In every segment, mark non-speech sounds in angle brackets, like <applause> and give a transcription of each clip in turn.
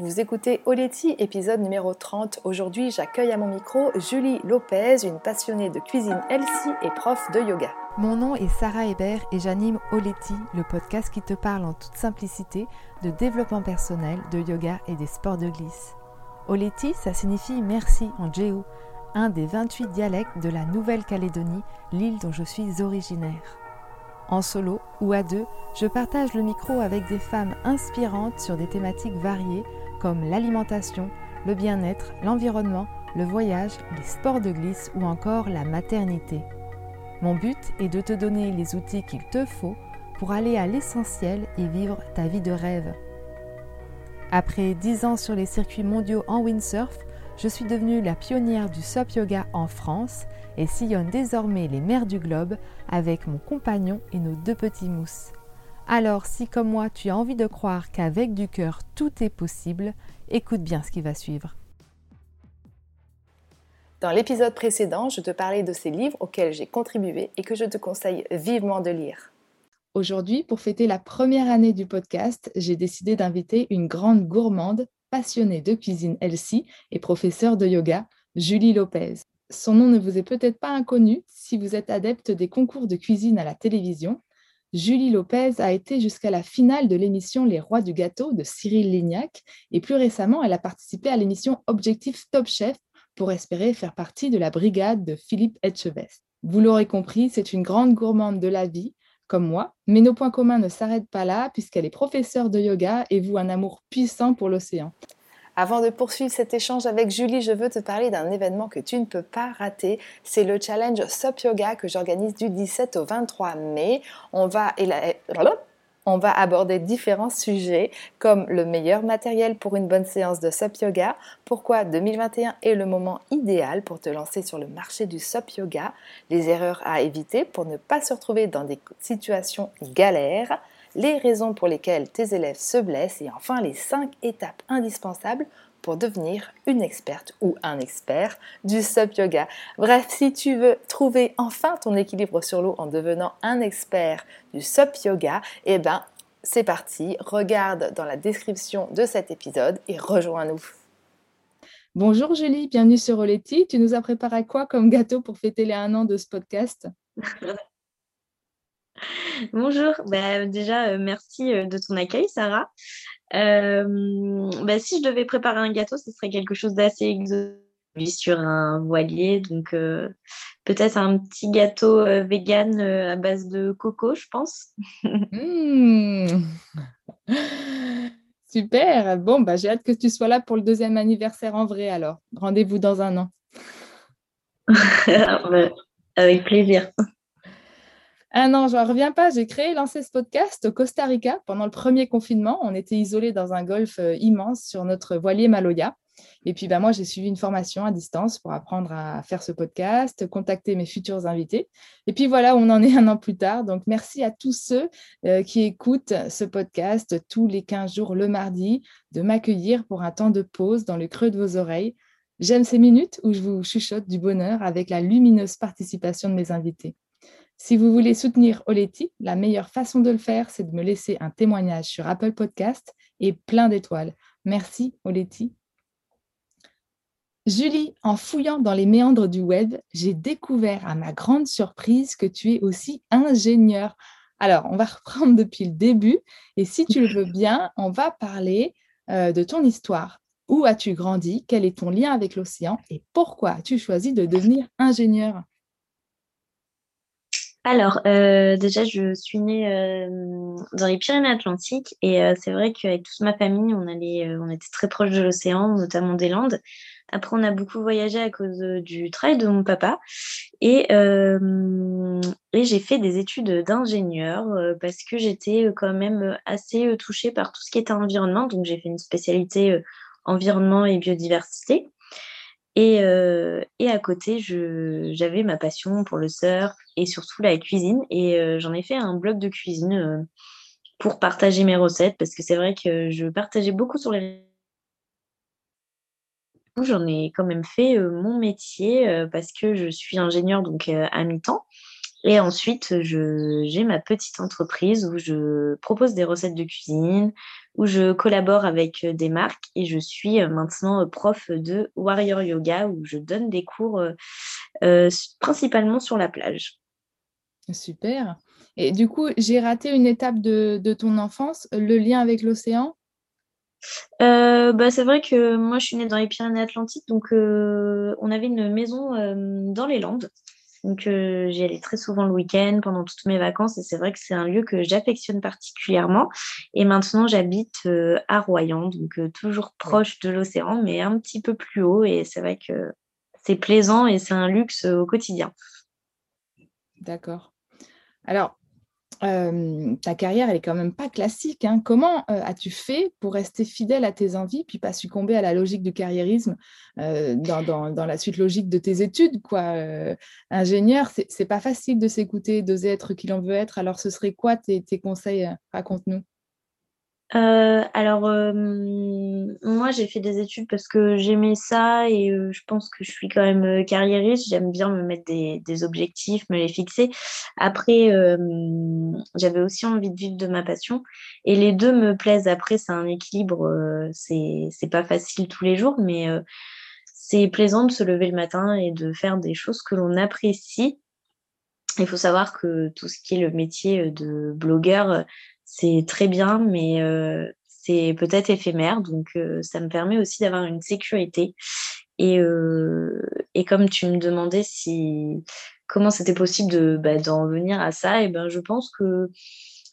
Vous écoutez Oleti, épisode numéro 30. Aujourd'hui, j'accueille à mon micro Julie Lopez, une passionnée de cuisine healthy et prof de yoga. Mon nom est Sarah Hébert et j'anime Oleti, le podcast qui te parle en toute simplicité de développement personnel, de yoga et des sports de glisse. Oleti, ça signifie merci en Jéhu, un des 28 dialectes de la Nouvelle-Calédonie, l'île dont je suis originaire. En solo ou à deux, je partage le micro avec des femmes inspirantes sur des thématiques variées comme l'alimentation, le bien-être, l'environnement, le voyage, les sports de glisse ou encore la maternité. Mon but est de te donner les outils qu'il te faut pour aller à l'essentiel et vivre ta vie de rêve. Après 10 ans sur les circuits mondiaux en windsurf, je suis devenue la pionnière du SUP Yoga en France et sillonne désormais les mers du globe avec mon compagnon et nos deux petits mousses. Alors si comme moi tu as envie de croire qu'avec du cœur tout est possible, écoute bien ce qui va suivre. Dans l'épisode précédent, je te parlais de ces livres auxquels j'ai contribué et que je te conseille vivement de lire. Aujourd'hui, pour fêter la première année du podcast, j'ai décidé d'inviter une grande gourmande, passionnée de cuisine elle-ci et professeure de yoga, Julie Lopez. Son nom ne vous est peut-être pas inconnu si vous êtes adepte des concours de cuisine à la télévision, Julie Lopez a été jusqu'à la finale de l'émission Les Rois du Gâteau de Cyril Lignac et plus récemment, elle a participé à l'émission Objectif Top Chef pour espérer faire partie de la brigade de Philippe Etchebest. Vous l'aurez compris, c'est une grande gourmande de la vie, comme moi, mais nos points communs ne s'arrêtent pas là puisqu'elle est professeure de yoga et vous un amour puissant pour l'océan. Avant de poursuivre cet échange avec Julie, je veux te parler d'un événement que tu ne peux pas rater. C'est le challenge SUP Yoga que j'organise du 17 au 23 mai. On va, aborder différents sujets comme le meilleur matériel pour une bonne séance de SUP Yoga, pourquoi 2021 est le moment idéal pour te lancer sur le marché du SUP Yoga, les erreurs à éviter pour ne pas se retrouver dans des situations galères, les raisons pour lesquelles tes élèves se blessent et enfin les 5 étapes indispensables pour devenir une experte ou un expert du SUP yoga. Bref, si tu veux trouver enfin ton équilibre sur l'eau en devenant un expert du SUP yoga, eh ben c'est parti, regarde dans la description de cet épisode et rejoins-nous. Bonjour Julie, bienvenue sur Oleti. Tu nous as préparé quoi comme gâteau pour fêter les un an de ce podcast? <laughs> <laughs> Bonjour, bah, déjà euh, merci euh, de ton accueil Sarah. Euh, bah, si je devais préparer un gâteau, ce serait quelque chose d'assez exotique sur un voilier, donc peut-être un petit gâteau vegan à base de coco, je pense. <laughs> Mmh. Super, bon, bah, j'ai hâte que tu sois là pour le deuxième anniversaire en vrai alors. Rendez-vous dans un an. <laughs> Avec plaisir. Ah non, je ne reviens pas. J'ai créé lancé ce podcast au Costa Rica pendant le premier confinement. On était isolés dans un golfe euh, immense sur notre voilier Maloya. Et puis, bah, moi, j'ai suivi une formation à distance pour apprendre à faire ce podcast, contacter mes futurs invités. Et puis voilà, on en est un an plus tard. Donc, merci à tous ceux euh, qui écoutent ce podcast tous les 15 jours le mardi, de m'accueillir pour un temps de pause dans le creux de vos oreilles. J'aime ces minutes où je vous chuchote du bonheur avec la lumineuse participation de mes invités. Si vous voulez soutenir Oleti, la meilleure façon de le faire, c'est de me laisser un témoignage sur Apple Podcast et plein d'étoiles. Merci Oleti. Julie, en fouillant dans les méandres du web, j'ai découvert à ma grande surprise que tu es aussi ingénieur. Alors, on va reprendre depuis le début et si tu le veux <laughs> bien, on va parler euh, de ton histoire. Où as-tu grandi? Quel est ton lien avec l'océan? Et pourquoi as-tu choisi de devenir ingénieur? Alors, euh, déjà, je suis née euh, dans les Pyrénées-Atlantiques et euh, c'est vrai qu'avec toute ma famille, on, allait, on était très proche de l'océan, notamment des Landes. Après, on a beaucoup voyagé à cause du travail de mon papa et, et j'ai fait des études d'ingénieur parce que j'étais quand même assez touchée par tout ce qui était environnement. Donc, j'ai fait une spécialité environnement et biodiversité. Et, euh, et, à côté, j'avais ma passion pour le surf et surtout la cuisine. Et euh, j'en ai fait un blog de cuisine euh, pour partager mes recettes parce que c'est vrai que je partageais beaucoup sur les J'en ai quand même fait mon métier parce que je suis ingénieure donc à mi-temps. Et ensuite, j'ai ma petite entreprise où je propose des recettes de cuisine, où je collabore avec des marques et je suis maintenant prof de Warrior Yoga où je donne des cours principalement sur la plage. Super. Et du coup, j'ai raté une étape de, de ton enfance, le lien avec l'océan? Euh, bah, c'est vrai que moi, je suis née dans les Pyrénées-Atlantiques, donc euh, on avait une maison euh, dans les Landes. Donc j'y allais très souvent le week-end, pendant toutes mes vacances, et c'est vrai que c'est un lieu que j'affectionne particulièrement. Et maintenant, j'habite à Royan, donc toujours proche de l'océan, mais un petit peu plus haut, et c'est vrai que c'est plaisant et c'est un luxe au quotidien. D'accord. Alors, ta carrière, elle est quand même pas classique. Hein. Comment as-tu fait pour rester fidèle à tes envies, puis pas succomber à la logique du carriérisme dans, la suite logique de tes études quoi? Ingénieur, c'est pas facile de s'écouter, d'oser être qui l'on veut être. Alors, ce serait quoi tes conseils Raconte-nous. Euh, alors, euh, moi, j'ai fait des études parce que j'aimais ça et euh, je pense que je suis quand même carriériste. J'aime bien me mettre des, des, objectifs, me les fixer. Après, j'avais aussi envie de vivre de ma passion et les deux me plaisent. Après, c'est un équilibre. c'est c'est pas facile tous les jours, mais c'est plaisant de se lever le matin et de faire des choses que l'on apprécie. Il faut savoir que tout ce qui est le métier de blogueur, c'est très bien, mais c'est peut-être éphémère. Donc, ça me permet aussi d'avoir une sécurité. Et, comme tu me demandais si comment c'était possible de bah, d'en venir à ça, et ben je pense que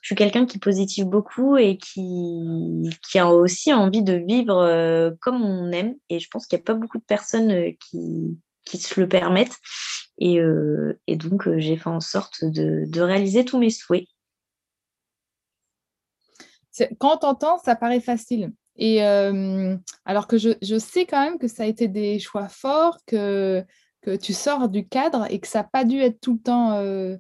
je suis quelqu'un qui positive beaucoup et qui, a aussi envie de vivre comme on aime. Et je pense qu'il n'y a pas beaucoup de personnes qui, se le permettent. Et, donc, j'ai fait en sorte de réaliser tous mes souhaits quand on entend, ça paraît facile. Et euh, alors que je, je, sais quand même que ça a été des choix forts, que, que tu sors du cadre et que ça n'a pas dû être tout le temps euh,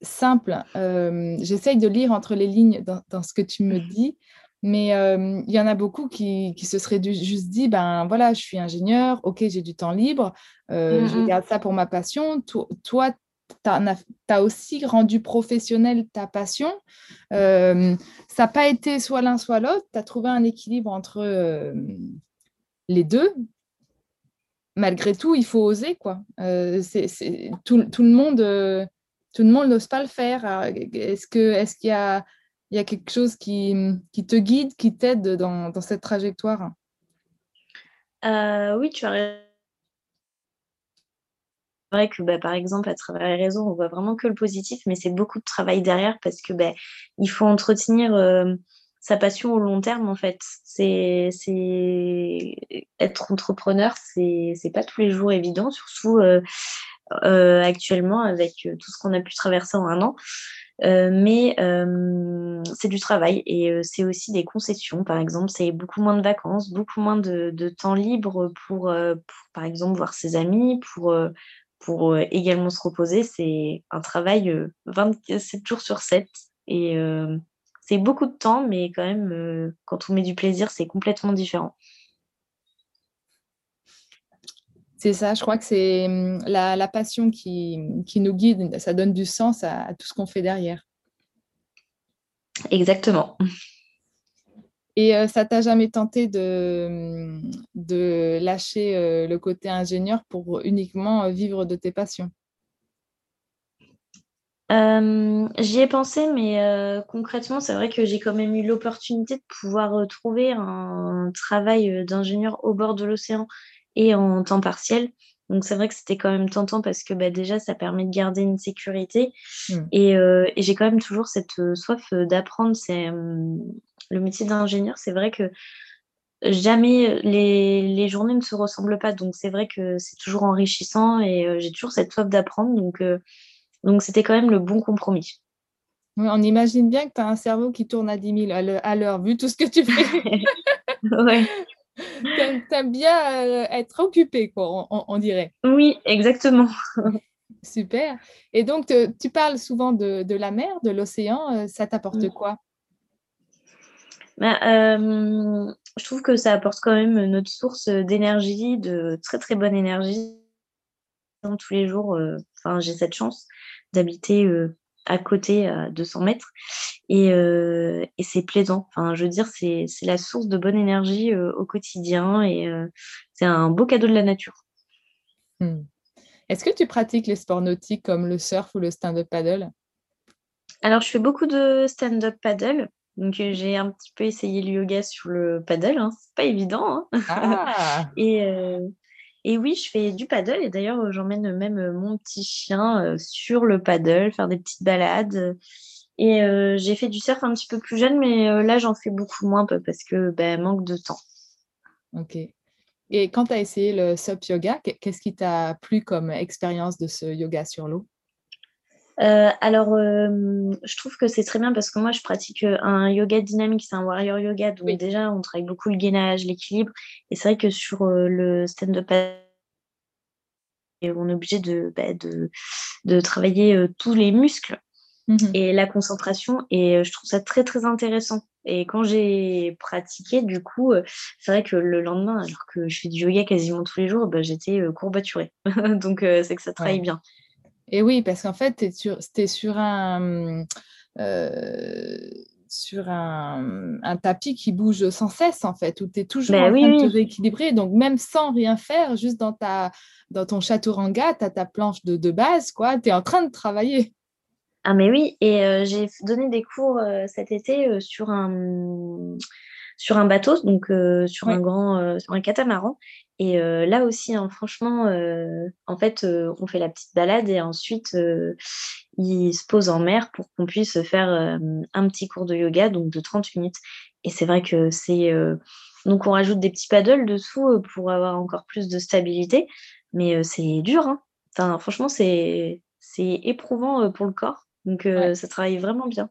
simple. Euh, j'essaye de lire entre les lignes dans, dans, ce que tu me dis, mais il y en a beaucoup qui, qui se seraient juste dit, ben voilà, je suis ingénieur, ok, j'ai du temps libre, je garde ça pour ma passion. Toi, tu as, aussi rendu professionnel ta passion. Euh, ça n'a pas été soit l'un, soit l'autre. Tu as trouvé un équilibre entre euh, les deux. Malgré tout, il faut oser. quoi. Euh, tout, le monde tout le monde n'ose pas le faire. Est-ce qu'il est y, a, y a quelque chose qui, qui te guide, qui t'aide dans, dans, cette trajectoire? Oui, tu as raison vrai que, bah, par exemple, à travers les réseaux, on voit vraiment que le positif, mais c'est beaucoup de travail derrière parce que bah, il faut entretenir euh, sa passion au long terme, en fait. C'est, être entrepreneur, c'est, c'est pas tous les jours évident, surtout euh, euh, actuellement avec tout ce qu'on a pu traverser en un an. mais c'est du travail et c'est aussi des concessions. Par exemple, c'est beaucoup moins de vacances, beaucoup moins de, de temps libre pour, pour, par exemple, voir ses amis, pour pour euh, également se reposer, c'est un travail 27 euh, jours sur 7. Et euh, c'est beaucoup de temps, mais quand même, quand on met du plaisir, c'est complètement différent. C'est ça, je crois que c'est hum, la, passion qui, qui, nous guide, ça donne du sens à tout ce qu'on fait derrière. Exactement. Et euh, ça t'a jamais tenté de, de lâcher euh, le côté ingénieur pour uniquement euh, vivre de tes passions? J'y ai pensé, mais concrètement, c'est vrai que j'ai quand même eu l'opportunité de pouvoir trouver un travail d'ingénieur au bord de l'océan et en temps partiel. Donc c'est vrai que c'était quand même tentant parce que bah, déjà, ça permet de garder une sécurité. Mmh. Et, et j'ai quand même toujours cette soif d'apprendre. C'est le métier d'ingénieur, c'est vrai que jamais les, journées ne se ressemblent pas. Donc, c'est vrai que c'est toujours enrichissant et euh, j'ai toujours cette soif d'apprendre. Donc, euh, donc, c'était quand même le bon compromis. on imagine bien que tu as un cerveau qui tourne à 10 000 à l'heure, vu tout ce que tu fais. <laughs> ouais. Tu aimes bien euh, être occupé, quoi, on, dirait. Oui, exactement. <laughs> Super. Et donc, tu parles souvent de, de la mer, de l'océan. Ça t'apporte quoi? Bah, euh, je trouve que ça apporte quand même notre source d'énergie, de très très bonne énergie. Tous les jours, euh, Enfin, j'ai cette chance d'habiter à côté à 200 mètres et, et c'est plaisant. Enfin, je veux dire, c'est la source de bonne énergie au quotidien et c'est un beau cadeau de la nature. Mmh. Est-ce que tu pratiques les sports nautiques comme le surf ou le stand-up paddle? Alors, je fais beaucoup de stand-up paddle. Donc, j'ai un petit peu essayé le yoga sur le paddle. Hein. C'est pas évident. Hein. Ah. <laughs> et, et oui, je fais du paddle. Et d'ailleurs, j'emmène même mon petit chien sur le paddle, faire des petites balades. Et j'ai fait du surf un petit peu plus jeune, mais là, j'en fais beaucoup moins parce que ben, manque de temps. Ok. Et quand tu as essayé le SUP yoga, qu'est-ce qui t'a plu comme expérience de ce yoga sur l'eau? Euh, alors, euh, je trouve que c'est très bien parce que moi, je pratique euh, un yoga dynamique, c'est un warrior yoga. Donc, déjà, on travaille beaucoup le gainage, l'équilibre. Et c'est vrai que sur le stand-up, on est obligé de, bah, de, de, travailler tous les muscles mmh et la concentration. Et je trouve ça très, très intéressant. Et quand j'ai pratiqué, du coup, c'est vrai que le lendemain, alors que je fais du yoga quasiment tous les jours, bah, j'étais courbaturée. <laughs> Donc, c'est que ça travaille bien. Et oui, parce qu'en fait, tu es sur, sur un. Euh, sur un, un, tapis qui bouge sans cesse, en fait, où tu es toujours ben en train de te rééquilibrer. Donc, même sans rien faire, juste dans, ta, dans ton chaturanga, tu as ta planche de, de base, quoi, tu es en train de travailler. Ah, mais oui, et euh, j'ai donné des cours euh, cet été sur un sur un bateau, donc sur un grand, sur un catamaran. Et là aussi, hein, franchement, en fait, on fait la petite balade et ensuite, il se pose en mer pour qu'on puisse faire un petit cours de yoga, donc de 30 minutes. Et c'est vrai que c'est... donc, on rajoute des petits paddles dessous pour avoir encore plus de stabilité, mais c'est dur. Hein. Enfin, franchement, c'est éprouvant pour le corps. Donc, ça travaille vraiment bien.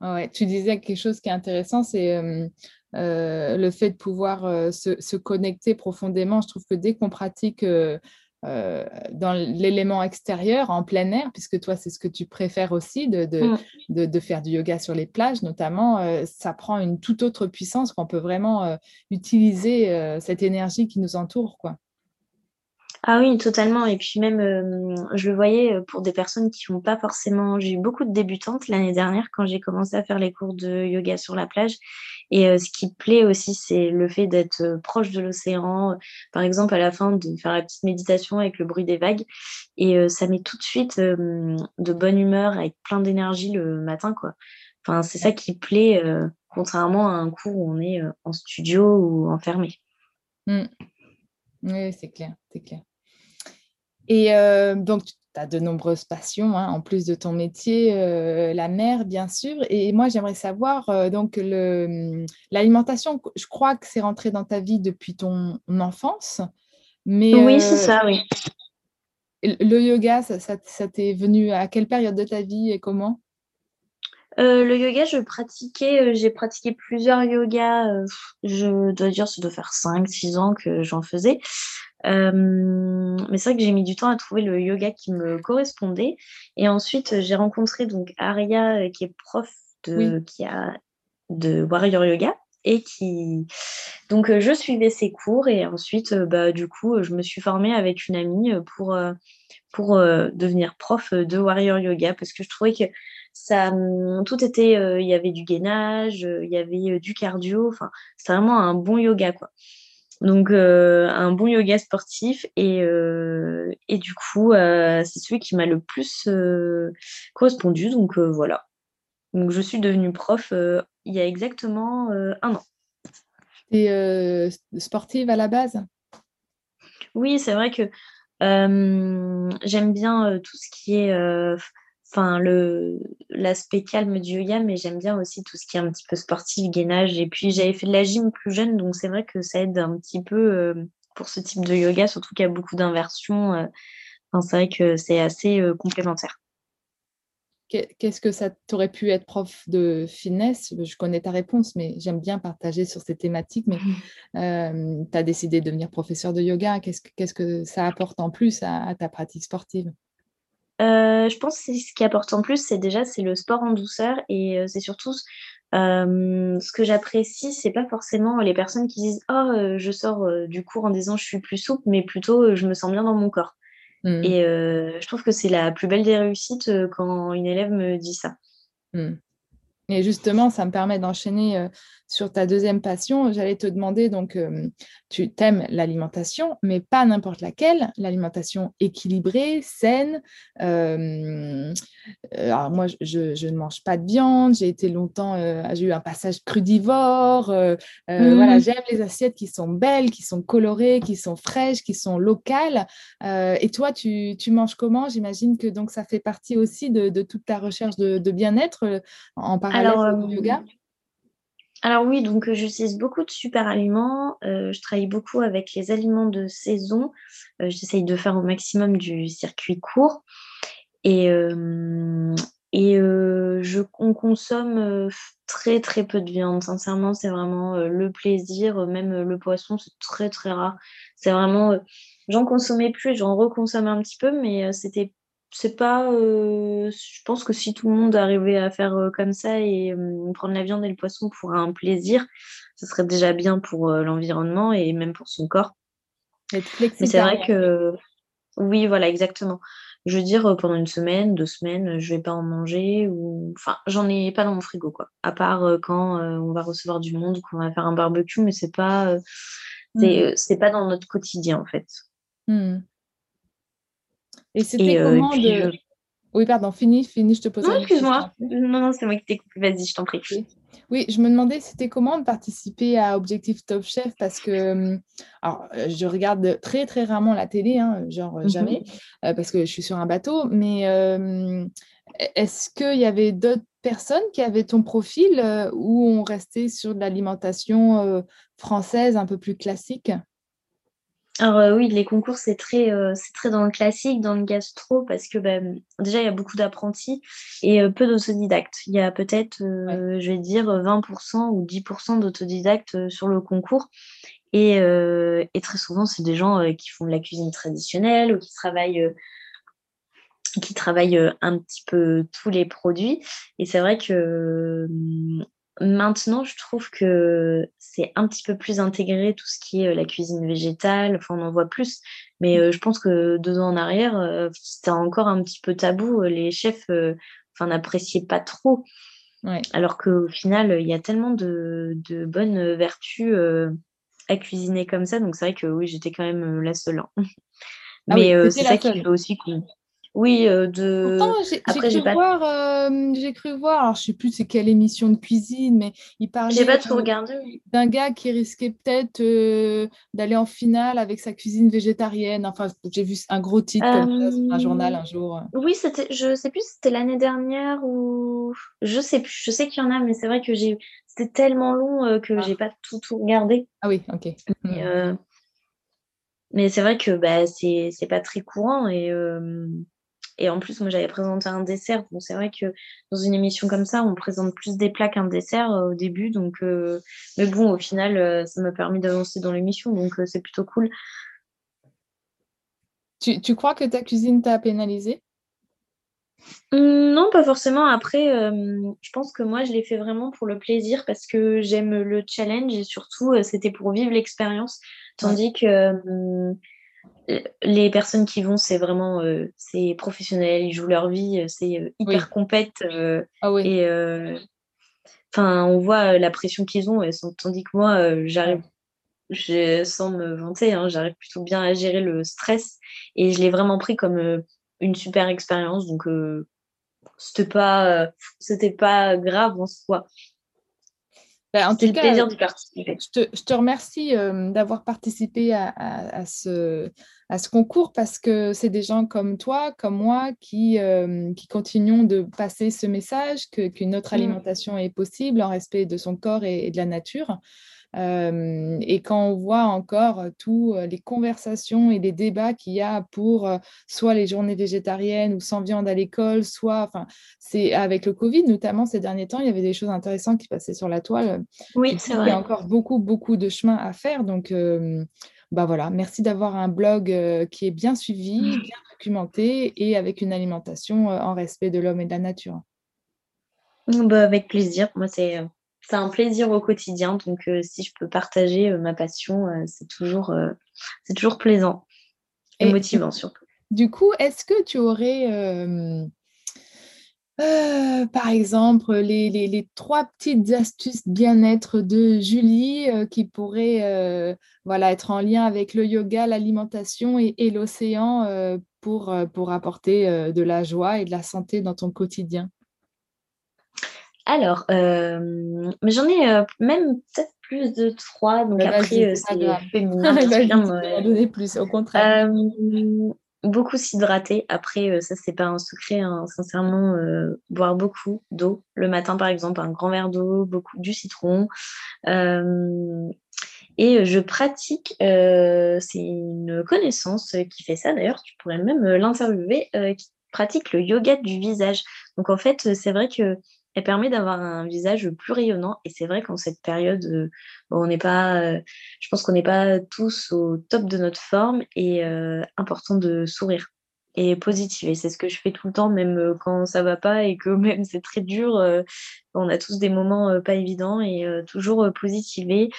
Ouais, tu disais quelque chose qui est intéressant, c'est euh, le fait de pouvoir euh, se, connecter profondément, je trouve que dès qu'on pratique euh, dans l'élément extérieur, en plein air, puisque toi, c'est ce que tu préfères aussi, de, de, mm. faire du yoga sur les plages notamment, ça prend une toute autre puissance qu'on peut vraiment utiliser cette énergie qui nous entoure. quoi. Ah oui, totalement. Et puis même, euh, je le voyais euh, pour des personnes qui n'ont pas forcément... J'ai eu beaucoup de débutantes l'année dernière quand j'ai commencé à faire les cours de yoga sur la plage. Et euh, ce qui plaît aussi, c'est le fait d'être proche de l'océan. Par exemple, à la fin, de faire la petite méditation avec le bruit des vagues. Et ça met tout de suite de bonne humeur, avec plein d'énergie le matin, quoi. Enfin, c'est ça qui plaît, contrairement à un cours où on est en studio ou enfermé. Mmh. Oui, c'est clair, c'est clair. Et euh, donc, tu as de nombreuses passions, hein, en plus de ton métier, euh, la mer, bien sûr. Et moi, j'aimerais savoir, euh, donc, hum, l'alimentation, je crois que c'est rentré dans ta vie depuis ton enfance. Mais, oui, c'est ça, oui. Le yoga, ça, ça, t'est venu à quelle période de ta vie et comment? Le yoga, je pratiquais, j'ai pratiqué plusieurs yogas. je dois dire, ça doit faire 5-6 ans que j'en faisais. Euh, mais c'est vrai que j'ai mis du temps à trouver le yoga qui me correspondait. Et ensuite, j'ai rencontré donc Aria, euh, qui est prof de, qui a, de Warrior Yoga. Et qui. Donc, euh, je suivais ses cours. Et ensuite, bah, du coup, je me suis formée avec une amie pour, pour devenir prof de Warrior Yoga parce que je trouvais que ça hum, tout était il y avait du gainage il y avait du cardio enfin c'est vraiment un bon yoga quoi donc, euh, un bon yoga sportif. Et, euh, et du coup, euh, c'est celui qui m'a le plus correspondu. Donc, voilà. Donc, je suis devenue prof il y a exactement un an. Es sportive à la base? Oui, c'est vrai que j'aime bien tout ce qui est enfin le l'aspect calme du yoga, mais j'aime bien aussi tout ce qui est un petit peu sportif, gainage. Et puis j'avais fait de la gym plus jeune, donc c'est vrai que ça aide un petit peu euh, pour ce type de yoga, surtout qu'il y a beaucoup d'inversions. Euh. enfin, c'est vrai que c'est assez euh, complémentaire. Qu'est-ce que ça t'aurait pu être prof de fitness? Je connais ta réponse, mais j'aime bien partager sur ces thématiques. Mais <laughs> tu as décidé de devenir professeur de yoga. Qu'est-ce que, qu'est-ce que ça apporte en plus à ta pratique sportive? Euh, je pense que ce qui apporte en plus, c'est déjà c'est le sport en douceur et euh, c'est surtout euh, ce que j'apprécie, c'est pas forcément les personnes qui disent oh je sors du cours en disant je suis plus souple, mais plutôt je me sens bien dans mon corps. Mmh. Et je trouve que c'est la plus belle des réussites quand une élève me dit ça. Mmh. Et justement, ça me permet d'enchaîner sur ta deuxième passion. J'allais te demander, donc, tu t'aimes l'alimentation, mais pas n'importe laquelle, l'alimentation équilibrée, saine. alors moi, je, ne mange pas de viande, j'ai été longtemps, j'ai eu un passage crudivore. Voilà, mmh. j'aime les assiettes qui sont belles, qui sont colorées, qui sont fraîches, qui sont locales. et toi, tu, manges comment? J'imagine que donc ça fait partie aussi de, toute ta recherche de, de bien-être en parallèle alors, yoga? euh, alors oui, donc euh, j'utilise beaucoup de super aliments. Euh, je travaille beaucoup avec les aliments de saison. J'essaye de faire au maximum du circuit court. Et, et je, on consomme très très peu de viande. Sincèrement, c'est vraiment le plaisir. Même le poisson, c'est très très rare. C'est vraiment... j'en consommais plus, j'en reconsomme un petit peu, mais c'était c'est pas. Euh, je pense que si tout le monde arrivait à faire euh, comme ça et euh, prendre la viande et le poisson pour un plaisir, ce serait déjà bien pour l'environnement et même pour son corps. Mais c'est vrai que. Oui, voilà, exactement. Je veux dire, pendant une semaine, deux semaines, je vais pas en manger ou. Enfin, j'en ai pas dans mon frigo, quoi. À part quand on va recevoir du monde, qu'on va faire un barbecue, mais c'est pas. Mmh. C'est pas dans notre quotidien, en fait. Mmh. Et c'était euh, comment de... Oui, pardon, fini, fini, je te pose Non, excuse-moi. Non, non, c'est moi qui t'ai coupé. Vas-y, je t'en prie. Oui, je me demandais, c'était comment de participer à Objectif Top Chef? Parce que, hum, alors, euh, je regarde très, très rarement la télé, hein, genre euh, jamais, mhm. parce que je suis sur un bateau, mais est-ce qu'il y avait d'autres personnes qui avaient ton profil ou on restait sur de l'alimentation française un peu plus classique? Alors euh, oui, les concours, c'est très, euh, c'est très dans le classique, dans le gastro, parce que bah, déjà, il y a beaucoup d'apprentis et euh, peu d'autodidactes. Il y a peut-être, je vais dire, 20% ou 10% d'autodidactes sur le concours. Et, et très souvent, c'est des gens qui font de la cuisine traditionnelle ou qui travaillent qui travaillent un petit peu tous les produits. Et c'est vrai que Maintenant, je trouve que c'est un petit peu plus intégré tout ce qui est euh, la cuisine végétale. Enfin, on en voit plus. Mais euh, je pense que deux ans en arrière, euh, c'était encore un petit peu tabou. Les chefs enfin, n'appréciaient pas trop. Alors qu'au final, il y a tellement de, bonnes vertus à cuisiner comme ça. Donc, c'est vrai que oui, j'étais quand même la seule. Hein. Ah mais c'est ça qui fait aussi oui, euh, de. j'ai cru, voir, euh, j'ai cru voir, alors je sais plus c'est quelle émission de cuisine, mais il parlait pas tout regardé, d'un gars qui risquait peut-être euh, d'aller en finale avec sa cuisine végétarienne. Enfin, j'ai vu un gros titre dans un journal un jour. Oui, c'était, je sais plus, c'était l'année dernière ou je sais plus, je sais qu'il y en a, mais c'est vrai que j'ai, c'était tellement long que ah. j'ai pas tout tout regardé. Ah oui, ok. mais c'est vrai que bah, c'est, c'est pas très courant et et en plus, moi, j'avais présenté un dessert. Bon, c'est vrai que dans une émission comme ça, on présente plus des plats qu'un dessert euh, au début. Donc, euh, mais bon, au final, euh, ça m'a permis d'avancer dans l'émission. Donc, c'est plutôt cool. Tu, crois que ta cuisine t'a pénalisé? Mmh, non, pas forcément. Après, je pense que moi, je l'ai fait vraiment pour le plaisir parce que j'aime le challenge et surtout, c'était pour vivre l'expérience. Tandis que les personnes qui vont, c'est vraiment euh, c'est professionnel, ils jouent leur vie, euh, c'est euh, hyper compète. Ah et enfin, on voit la pression qu'ils ont, et, tandis que moi, j'arrive, sans me vanter, hein, j'arrive plutôt bien à gérer le stress et je l'ai vraiment pris comme une super expérience. Donc, c'était pas, c'était pas grave en soi. Bah, en tout cas, plaisir de participer. Je te, remercie d'avoir participé à, ce, à ce concours parce que c'est des gens comme toi, comme moi, qui, qui continuons de passer ce message qu'une autre mmh. alimentation est possible en respect de son corps et de la nature et quand on voit encore tous les conversations et les débats qu'il y a pour soit les journées végétariennes ou sans viande à l'école, soit, enfin, c'est avec le Covid notamment ces derniers temps, il y avait des choses intéressantes qui passaient sur la toile. Oui, c'est vrai. Il y a encore beaucoup, beaucoup de chemin à faire. Donc, bah voilà, merci d'avoir un blog qui est bien suivi, mmh. bien documenté et avec une alimentation en respect de l'homme et de la nature. Bah, avec plaisir. Moi, c'est c'est un plaisir au quotidien. Donc, euh, si je peux partager euh, ma passion, euh, c'est toujours, c'est toujours plaisant et, motivant surtout. Du coup, est-ce que tu aurais, euh, euh, par exemple, les, trois petites astuces bien-être de Julie qui pourraient voilà, être en lien avec le yoga, l'alimentation et, et l'océan pour, pour apporter de la joie et de la santé dans ton quotidien alors, j'en ai même peut-être plus de trois, donc bah, après, c'est <laughs> féminin. donner plus, au contraire. Beaucoup s'hydrater. Après, ça, c'est pas un secret, hein. sincèrement, boire beaucoup d'eau. Le matin, par exemple, un grand verre d'eau, beaucoup du citron. et je pratique, c'est une connaissance qui fait ça d'ailleurs, tu pourrais même l'interviewer, qui pratique le yoga du visage. Donc en fait, c'est vrai que elle permet d'avoir un visage plus rayonnant. Et c'est vrai qu'en cette période, euh, on n'est pas, euh, je pense qu'on n'est pas tous au top de notre forme et euh, important de sourire et positiver. C'est ce que je fais tout le temps, même quand ça va pas et que <laughs> même c'est très dur. on a tous des moments pas évidents et toujours positiver,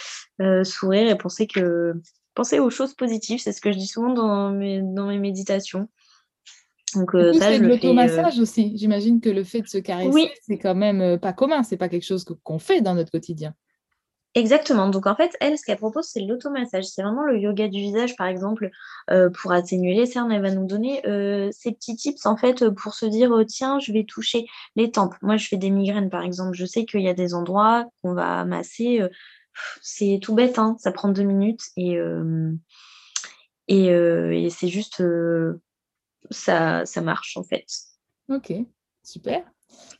sourire et penser que penser aux choses positives. C'est ce que je dis souvent dans mes, dans mes méditations. Donc, euh, c'est de l'automassage euh, aussi. J'imagine que le fait de se caresser, c'est quand même euh, pas commun. C'est pas quelque chose qu'on fait dans notre quotidien. Exactement. Donc en fait, elle, ce qu'elle propose, c'est l'automassage. C'est vraiment le yoga du visage, par exemple, pour atténuer les cernes. Elle va nous donner ces petits tips, en fait, pour se dire, tiens, je vais toucher les tempes. Moi, je fais des migraines, par exemple. Je sais qu'il y a des endroits qu'on va masser. c'est tout bête, hein. ça prend deux minutes et, et, et c'est juste ça, ça marche en fait. Ok, super.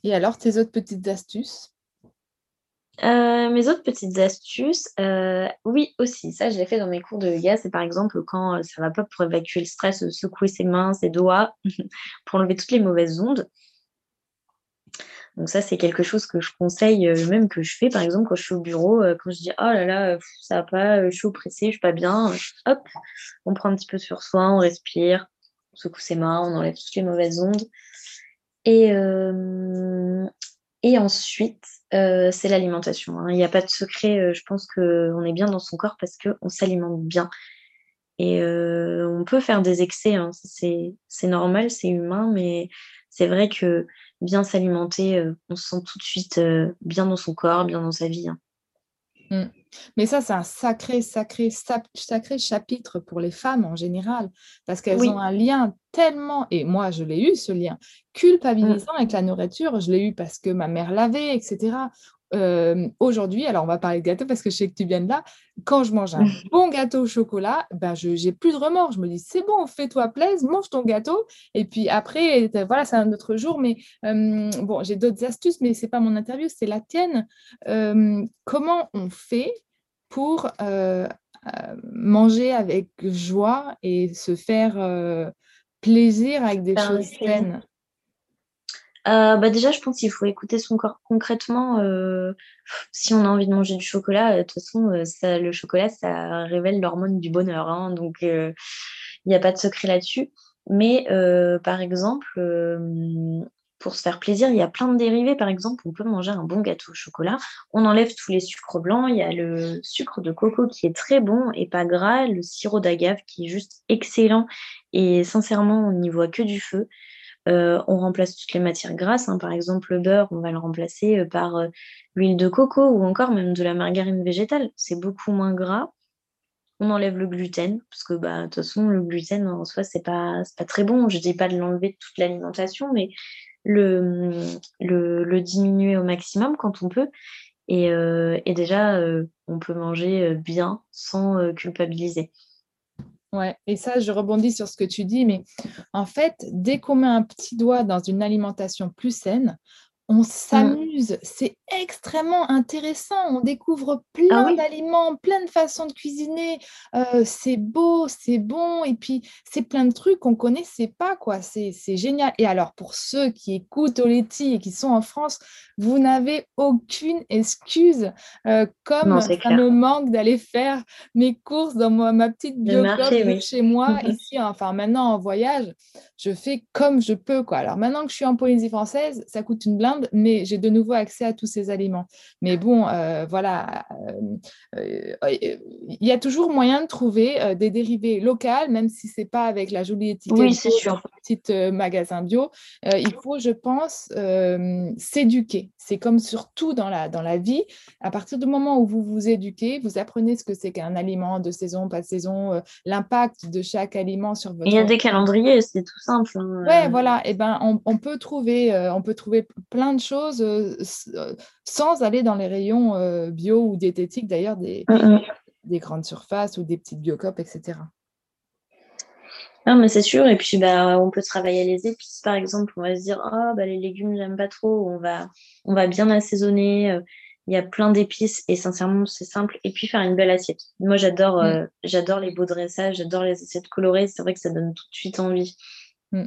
Et alors, tes autres petites astuces? Euh, mes autres petites astuces, euh, oui aussi, ça je l'ai fait dans mes cours de yoga, c'est par exemple quand euh, ça va pas pour évacuer le stress, secouer ses mains, ses doigts, <laughs> pour enlever toutes les mauvaises ondes. Donc ça c'est quelque chose que je conseille, même que je fais par exemple quand je suis au bureau, quand je dis oh là là, ça va pas, je suis oppressée, je suis pas bien, hop, on prend un petit peu sur soi, on respire, on secoue ses mains, on enlève toutes les mauvaises ondes. Et, euh, ensuite, euh, c'est l'alimentation. Hein. Il n'y a pas de secret. Euh, je pense qu'on est bien dans son corps parce qu'on s'alimente bien. Et on peut faire des excès. Hein. C'est normal, c'est humain, mais c'est vrai que bien s'alimenter, on se sent tout de suite bien dans son corps, bien dans sa vie. Hein. Mm. Mais ça, c'est un sacré, sacré, sacré chapitre pour les femmes en général, parce qu'elles ont un lien tellement, et moi je l'ai eu ce lien, culpabilisant mm. avec la nourriture, je l'ai eu parce que ma mère l'avait, etc. Euh, aujourd'hui, alors on va parler de gâteau parce que je sais que tu viens de là, quand je mange un <laughs> bon gâteau au chocolat, ben je j'ai plus de remords. Je me dis, c'est bon, fais-toi plaisir, mange ton gâteau. Et puis après, voilà, c'est un autre jour. Mais euh, bon, j'ai d'autres astuces, mais c'est pas mon interview, c'est la tienne. Euh, comment on fait pour manger avec joie et se faire plaisir avec des choses saines? Euh, bah déjà, je pense qu'il faut écouter son corps concrètement. Euh, si on a envie de manger du chocolat, euh, de toute façon, ça, le chocolat, ça révèle l'hormone du bonheur. Hein, donc, il n'y a pas de secret là-dessus. Mais par exemple, pour se faire plaisir, il y a plein de dérivés. Par exemple, on peut manger un bon gâteau au chocolat. On enlève tous les sucres blancs. Il y a le sucre de coco qui est très bon et pas gras. Le sirop d'agave qui est juste excellent. Et sincèrement, on n'y voit que du feu. Euh, on remplace toutes les matières grasses. Hein. Par exemple, le beurre, on va le remplacer euh, par euh, l'huile de coco ou encore même de la margarine végétale. C'est beaucoup moins gras. On enlève le gluten, parce que bah, de toute façon, le gluten en soi, c'est pas, pas très bon. Je dis pas de l'enlever de toute l'alimentation, mais le, diminuer au maximum quand on peut. Et déjà, on peut manger bien sans culpabiliser. Ouais, et ça, je rebondis sur ce que tu dis, mais en fait, dès qu'on met un petit doigt dans une alimentation plus saine, on mmh. s'amuse, c'est extrêmement intéressant, on découvre ah plein d'aliments, plein de façons de cuisiner, euh, c'est beau, c'est bon, et puis c'est plein de trucs qu'on ne connaissait pas, quoi, c'est génial. Et alors, pour ceux qui écoutent Oleti et qui sont en France, vous n'avez aucune excuse, euh, comme ça me manque d'aller faire mes courses dans ma, petite bibliothèque chez moi, <laughs> ici, enfin maintenant en voyage, je fais comme je peux, quoi. Alors maintenant que je suis en Polynésie française, ça coûte une blinde, mais j'ai de nouveau accès à tous ces aliments. Mais bon, euh, voilà, euh, euh, il y a toujours moyen de trouver des dérivés locaux, même si c'est pas avec la jolie étiquette oui, c'est sûr. Petit euh, magasin bio. Euh, il faut, je pense, s'éduquer. C'est comme surtout dans la, dans la vie. À partir du moment où vous vous éduquez, vous apprenez ce que c'est qu'un aliment de saison, pas de saison, l'impact de chaque aliment sur votre. Il y a des calendriers, c'est tout simple. Hein, ouais, voilà. Et eh ben, on, on, peut trouver, on peut trouver plein de choses sans aller dans les rayons bio ou diététiques, d'ailleurs, des, mm, mm des grandes surfaces ou des petites biocopes, etc. Non, mais c'est sûr. Et puis, bah, on peut travailler les épices, par exemple. On va se dire, oh, bah, les légumes, j'aime pas trop. On va, on va bien assaisonner. Euh, il y a plein d'épices et sincèrement, c'est simple. Et puis, faire une belle assiette. Moi, j'adore, mm. euh, j'adore les beaux dressages, j'adore les assiettes colorées. C'est vrai que ça donne tout de suite envie. Mm.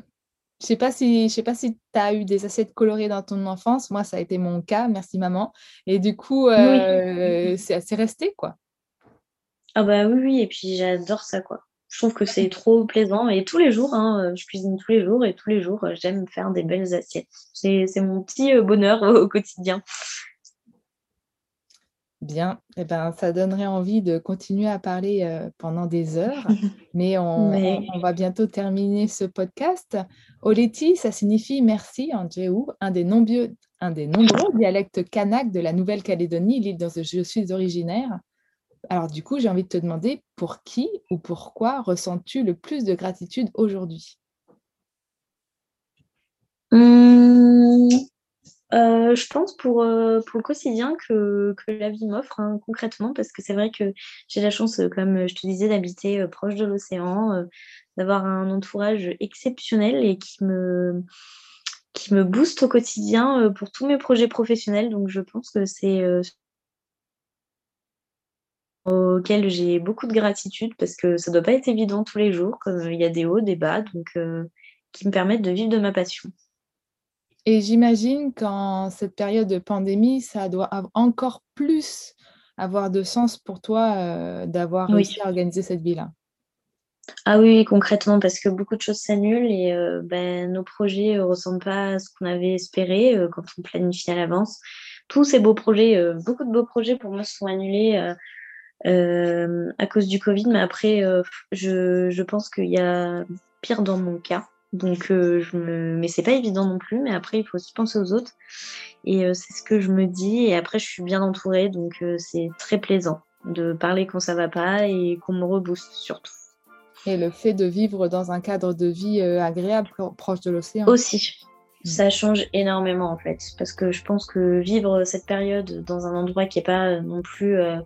Je sais pas si je sais pas si tu as eu des assiettes colorées dans ton enfance. Moi, ça a été mon cas. Merci maman. Et du coup, euh, c'est resté quoi. Ah bah oui, oui, et puis j'adore ça, quoi. Je trouve que c'est trop plaisant. Et tous les jours, hein, euh, je cuisine tous les jours et tous les jours, euh, j'aime faire des belles assiettes. C'est mon petit euh, bonheur au quotidien. Bien, eh ben, ça donnerait envie de continuer à parler pendant des heures, <laughs> mais on, va bientôt terminer ce podcast. Oleti, ça signifie merci en djéou, un des nombreux, un des nombreux dialectes kanak de la Nouvelle-Calédonie, l'île dont je suis originaire. Alors du coup, j'ai envie de te demander pour qui ou pourquoi ressens-tu le plus de gratitude aujourd'hui? Hum, euh, Je pense pour, euh, pour le quotidien que, la vie m'offre hein, concrètement, parce que c'est vrai que j'ai la chance, euh, comme je te disais, d'habiter proche de l'océan, d'avoir un entourage exceptionnel et qui me, qui me booste au quotidien pour tous mes projets professionnels. Donc je pense que c'est auquel j'ai beaucoup de gratitude parce que ça ne doit pas être évident tous les jours, comme il y a des hauts, des bas, donc euh, qui me permettent de vivre de ma passion. Et j'imagine qu'en cette période de pandémie, ça doit encore plus avoir de sens pour toi euh, d'avoir réussi à organiser cette vie-là. Ah oui, concrètement, parce que beaucoup de choses s'annulent et euh, ben, nos projets ne ressemblent pas à ce qu'on avait espéré quand on planifie à l'avance. Tous ces beaux projets, beaucoup de beaux projets pour moi sont annulés à cause du Covid. Mais après, euh, je, je, pense qu'il y a pire dans mon cas. Donc, euh, je me... mais c'est pas évident non plus. Mais après, il faut aussi penser aux autres. Et c'est ce que je me dis. Et après, je suis bien entourée. Donc, c'est très plaisant de parler quand ça va pas et qu'on me rebooste surtout. Et le fait de vivre dans un cadre de vie agréable, proche de l'océan. Aussi. Mm. Ça change énormément en fait, parce que je pense que vivre cette période dans un endroit qui n'est pas non plus euh,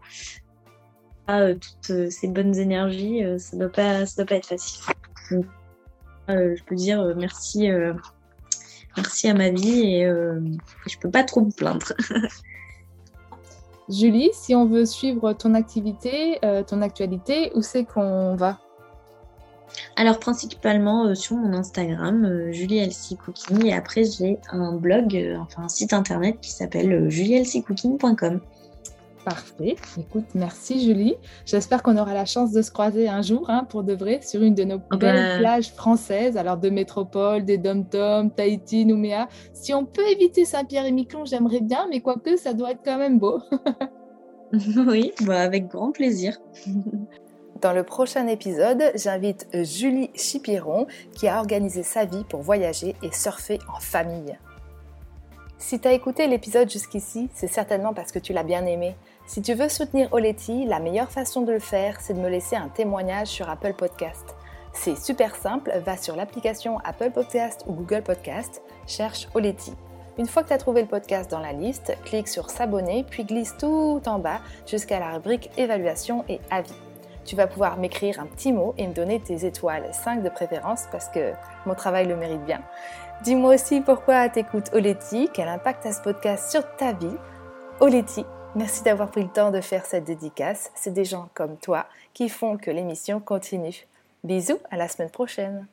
toutes euh, ces bonnes énergies, euh, ça ne doit, pas, doit pas être facile. je peux dire merci, merci à ma vie et je ne peux pas trop me plaindre. <laughs> Julie, si on veut suivre ton activité, ton actualité, où c'est qu'on va? Alors principalement sur mon Instagram, Julie Elsie Cooking, et après j'ai un blog, enfin un site internet qui s'appelle julieelsiecooking.com. Parfait. Écoute, merci Julie. J'espère qu'on aura la chance de se croiser un jour, hein, pour de vrai, sur une de nos ah belles ben. plages françaises, alors de métropole, des dom-tom, Tahiti, Nouméa. Si on peut éviter Saint-Pierre et Miquelon, j'aimerais bien, mais quoique, ça doit être quand même beau. <laughs> oui, bah, avec grand plaisir. <laughs> Dans le prochain épisode, j'invite Julie Chipiron qui a organisé sa vie pour voyager et surfer en famille. Si tu as écouté l'épisode jusqu'ici, c'est certainement parce que tu l'as bien aimé. Si tu veux soutenir Oleti, la meilleure façon de le faire, c'est de me laisser un témoignage sur Apple Podcast. C'est super simple, va sur l'application Apple Podcast ou Google Podcast, cherche Oleti. Une fois que tu as trouvé le podcast dans la liste, clique sur s'abonner, puis glisse tout en bas jusqu'à la rubrique évaluation et avis. Tu vas pouvoir m'écrire un petit mot et me donner tes étoiles, 5 de préférence parce que mon travail le mérite bien. Dis-moi aussi pourquoi t'écoutes Oleti, quel impact a ce podcast sur ta vie. Oleti, Merci d'avoir pris le temps de faire cette dédicace. C'est des gens comme toi qui font que l'émission continue. Bisous, à la semaine prochaine.